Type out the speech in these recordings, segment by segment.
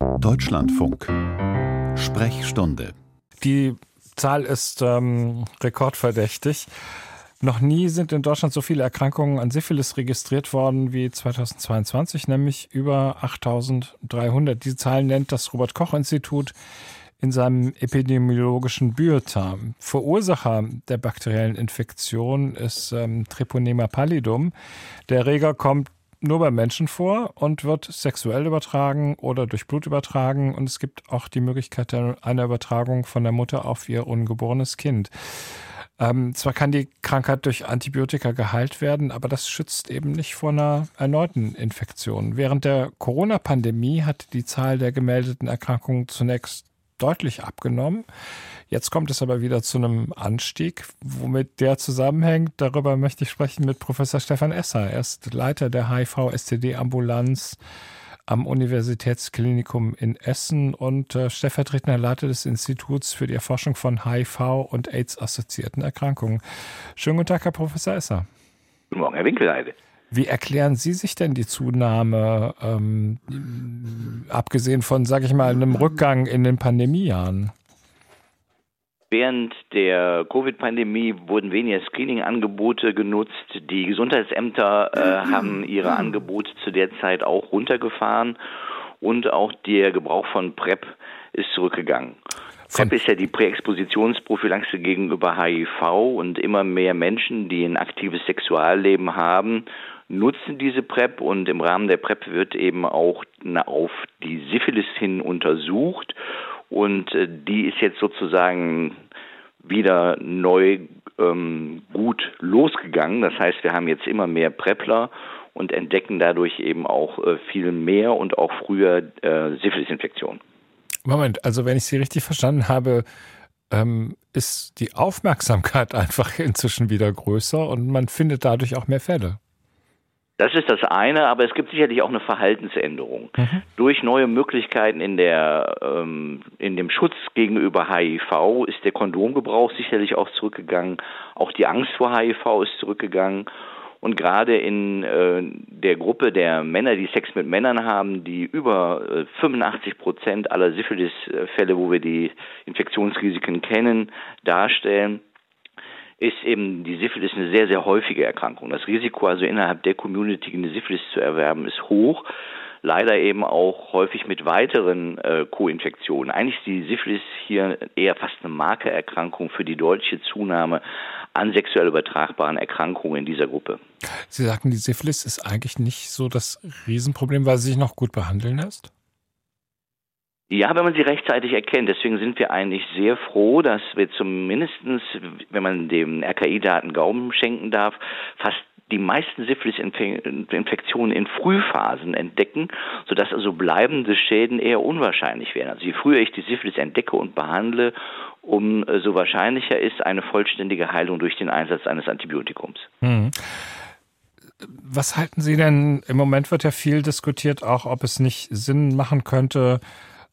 Deutschlandfunk. Sprechstunde. Die Zahl ist ähm, rekordverdächtig. Noch nie sind in Deutschland so viele Erkrankungen an Syphilis registriert worden wie 2022, nämlich über 8300. Diese Zahl nennt das Robert Koch Institut in seinem epidemiologischen Bulletin. Verursacher der bakteriellen Infektion ist ähm, Treponema pallidum. Der Erreger kommt nur bei Menschen vor und wird sexuell übertragen oder durch Blut übertragen. Und es gibt auch die Möglichkeit einer Übertragung von der Mutter auf ihr ungeborenes Kind. Ähm, zwar kann die Krankheit durch Antibiotika geheilt werden, aber das schützt eben nicht vor einer erneuten Infektion. Während der Corona-Pandemie hat die Zahl der gemeldeten Erkrankungen zunächst deutlich abgenommen. Jetzt kommt es aber wieder zu einem Anstieg. Womit der zusammenhängt, darüber möchte ich sprechen mit Professor Stefan Esser. Er ist Leiter der HIV-STD-Ambulanz am Universitätsklinikum in Essen und äh, stellvertretender Leiter des Instituts für die Erforschung von HIV und AIDS-assoziierten Erkrankungen. Schönen guten Tag, Herr Professor Esser. Guten Morgen, Herr Winkelheide. Wie erklären Sie sich denn die Zunahme, ähm, abgesehen von, sage ich mal, einem Rückgang in den Pandemiejahren? Während der Covid-Pandemie wurden weniger Screening-Angebote genutzt. Die Gesundheitsämter äh, haben ihre Angebote zu der Zeit auch runtergefahren und auch der Gebrauch von PrEP ist zurückgegangen. PrEP ist ja die Präexpositionsprophylaxe gegenüber HIV und immer mehr Menschen, die ein aktives Sexualleben haben, nutzen diese PrEP und im Rahmen der PrEP wird eben auch auf die Syphilis hin untersucht und äh, die ist jetzt sozusagen wieder neu ähm, gut losgegangen. Das heißt, wir haben jetzt immer mehr Prepler und entdecken dadurch eben auch äh, viel mehr und auch früher äh, Syphilisinfektionen. Moment, also wenn ich Sie richtig verstanden habe, ähm, ist die Aufmerksamkeit einfach inzwischen wieder größer und man findet dadurch auch mehr Fälle. Das ist das eine, aber es gibt sicherlich auch eine Verhaltensänderung. Mhm. Durch neue Möglichkeiten in, der, ähm, in dem Schutz gegenüber HIV ist der Kondomgebrauch sicherlich auch zurückgegangen. Auch die Angst vor HIV ist zurückgegangen. Und gerade in äh, der Gruppe der Männer, die Sex mit Männern haben, die über äh, 85 Prozent aller Syphilis-Fälle, wo wir die Infektionsrisiken kennen, darstellen, ist eben die Syphilis eine sehr, sehr häufige Erkrankung. Das Risiko also innerhalb der Community eine Syphilis zu erwerben ist hoch. Leider eben auch häufig mit weiteren äh, Co-Infektionen. Eigentlich ist die Syphilis hier eher fast eine Markererkrankung für die deutsche Zunahme an sexuell übertragbaren Erkrankungen in dieser Gruppe. Sie sagten, die Syphilis ist eigentlich nicht so das Riesenproblem, weil sie sich noch gut behandeln lässt? Ja, wenn man sie rechtzeitig erkennt. Deswegen sind wir eigentlich sehr froh, dass wir zumindestens, wenn man dem RKI-Daten Glauben schenken darf, fast die meisten Syphilis-Infektionen in Frühphasen entdecken, sodass also bleibende Schäden eher unwahrscheinlich wären. Also je früher ich die Syphilis entdecke und behandle, umso wahrscheinlicher ist eine vollständige Heilung durch den Einsatz eines Antibiotikums. Hm. Was halten Sie denn? Im Moment wird ja viel diskutiert, auch ob es nicht Sinn machen könnte,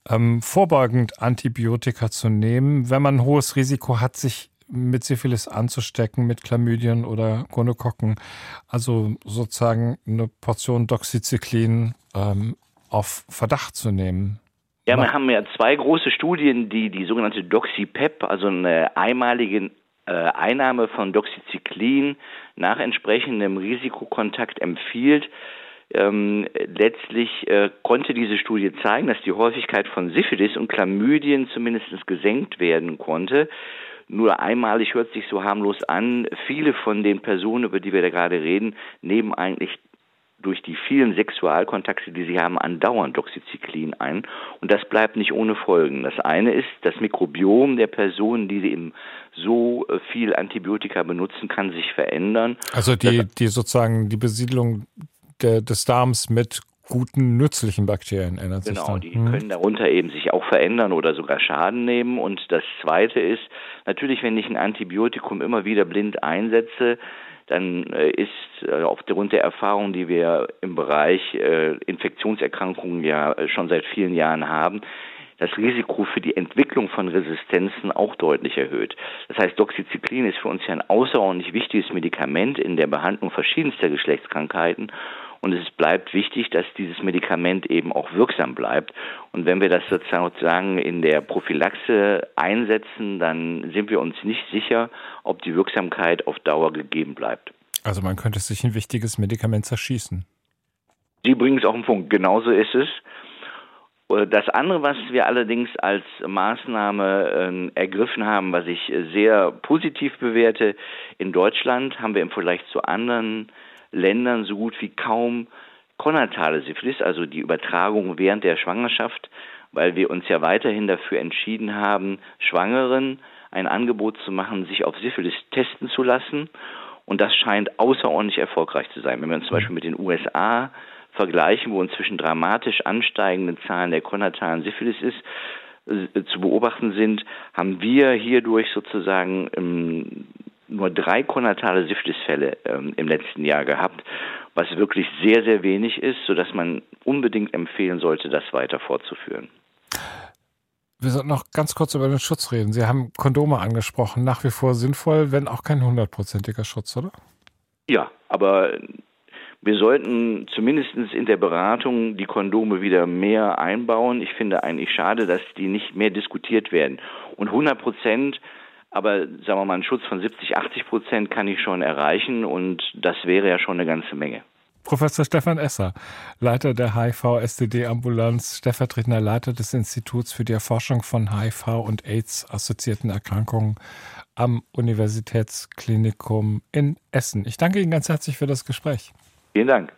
ähm, vorbeugend Antibiotika zu nehmen, wenn man ein hohes Risiko hat, sich mit Syphilis anzustecken, mit Chlamydien oder Gonokokken. Also sozusagen eine Portion Doxycyclin ähm, auf Verdacht zu nehmen. Ja, wir haben ja zwei große Studien, die die sogenannte Doxypep, also eine einmalige äh, Einnahme von Doxycyclin nach entsprechendem Risikokontakt empfiehlt. Ähm, letztlich äh, konnte diese Studie zeigen, dass die Häufigkeit von Syphilis und Chlamydien zumindest gesenkt werden konnte. Nur einmalig hört sich so harmlos an. Viele von den Personen, über die wir da gerade reden, nehmen eigentlich durch die vielen Sexualkontakte, die sie haben, andauernd Doxycyclin ein. Und das bleibt nicht ohne Folgen. Das eine ist, das Mikrobiom der Personen, die eben so äh, viel Antibiotika benutzen, kann sich verändern. Also die, die sozusagen die Besiedlung der, des Darms mit guten, nützlichen Bakterien ändert genau, sich dann. Genau, die hm. können darunter eben sich auch verändern oder sogar Schaden nehmen. Und das Zweite ist, natürlich, wenn ich ein Antibiotikum immer wieder blind einsetze, dann äh, ist äh, aufgrund der Erfahrung, die wir im Bereich äh, Infektionserkrankungen ja schon seit vielen Jahren haben, das Risiko für die Entwicklung von Resistenzen auch deutlich erhöht. Das heißt, Doxycyclin ist für uns ja ein außerordentlich wichtiges Medikament in der Behandlung verschiedenster Geschlechtskrankheiten Und es bleibt wichtig, dass dieses Medikament eben auch wirksam bleibt. Und wenn wir das sozusagen in der Prophylaxe einsetzen, dann sind wir uns nicht sicher, ob die Wirksamkeit auf Dauer gegeben bleibt. Also man könnte sich ein wichtiges Medikament zerschießen. Sie bringen es auf den Punkt. Genauso ist es. Das andere, was wir allerdings als Maßnahme äh, ergriffen haben, was ich sehr positiv bewerte, in Deutschland haben wir im Vergleich zu anderen Ländern so gut wie kaum konatale Syphilis, also die Übertragung während der Schwangerschaft, weil wir uns ja weiterhin dafür entschieden haben, Schwangeren ein Angebot zu machen, sich auf Syphilis testen zu lassen. Und das scheint außerordentlich erfolgreich zu sein. Wenn wir uns zum Beispiel mit den USA vergleichen, wo inzwischen dramatisch ansteigende Zahlen der konatalen Syphilis ist, äh, zu beobachten sind, haben wir hierdurch sozusagen ähm, nur drei konatale Syphilisfälle ähm, im letzten Jahr gehabt, was wirklich sehr, sehr wenig ist, sodass man unbedingt empfehlen sollte, das weiter fortzuführen. Wir sollten noch ganz kurz über den Schutz reden. Sie haben Kondome angesprochen, nach wie vor sinnvoll, wenn auch kein hundertprozentiger Schutz, oder? Ja, aber wir sollten zumindest in der Beratung die Kondome wieder mehr einbauen. Ich finde eigentlich schade, dass die nicht mehr diskutiert werden. Und 100 Prozent, aber sagen wir mal, einen Schutz von 70, 80 Prozent kann ich schon erreichen und das wäre ja schon eine ganze Menge. Professor Stefan Esser, Leiter der HIV-STD-Ambulanz, stellvertretender Leiter des Instituts für die Erforschung von HIV und AIDS-assoziierten Erkrankungen am Universitätsklinikum in Essen. Ich danke Ihnen ganz herzlich für das Gespräch. Vielen Dank.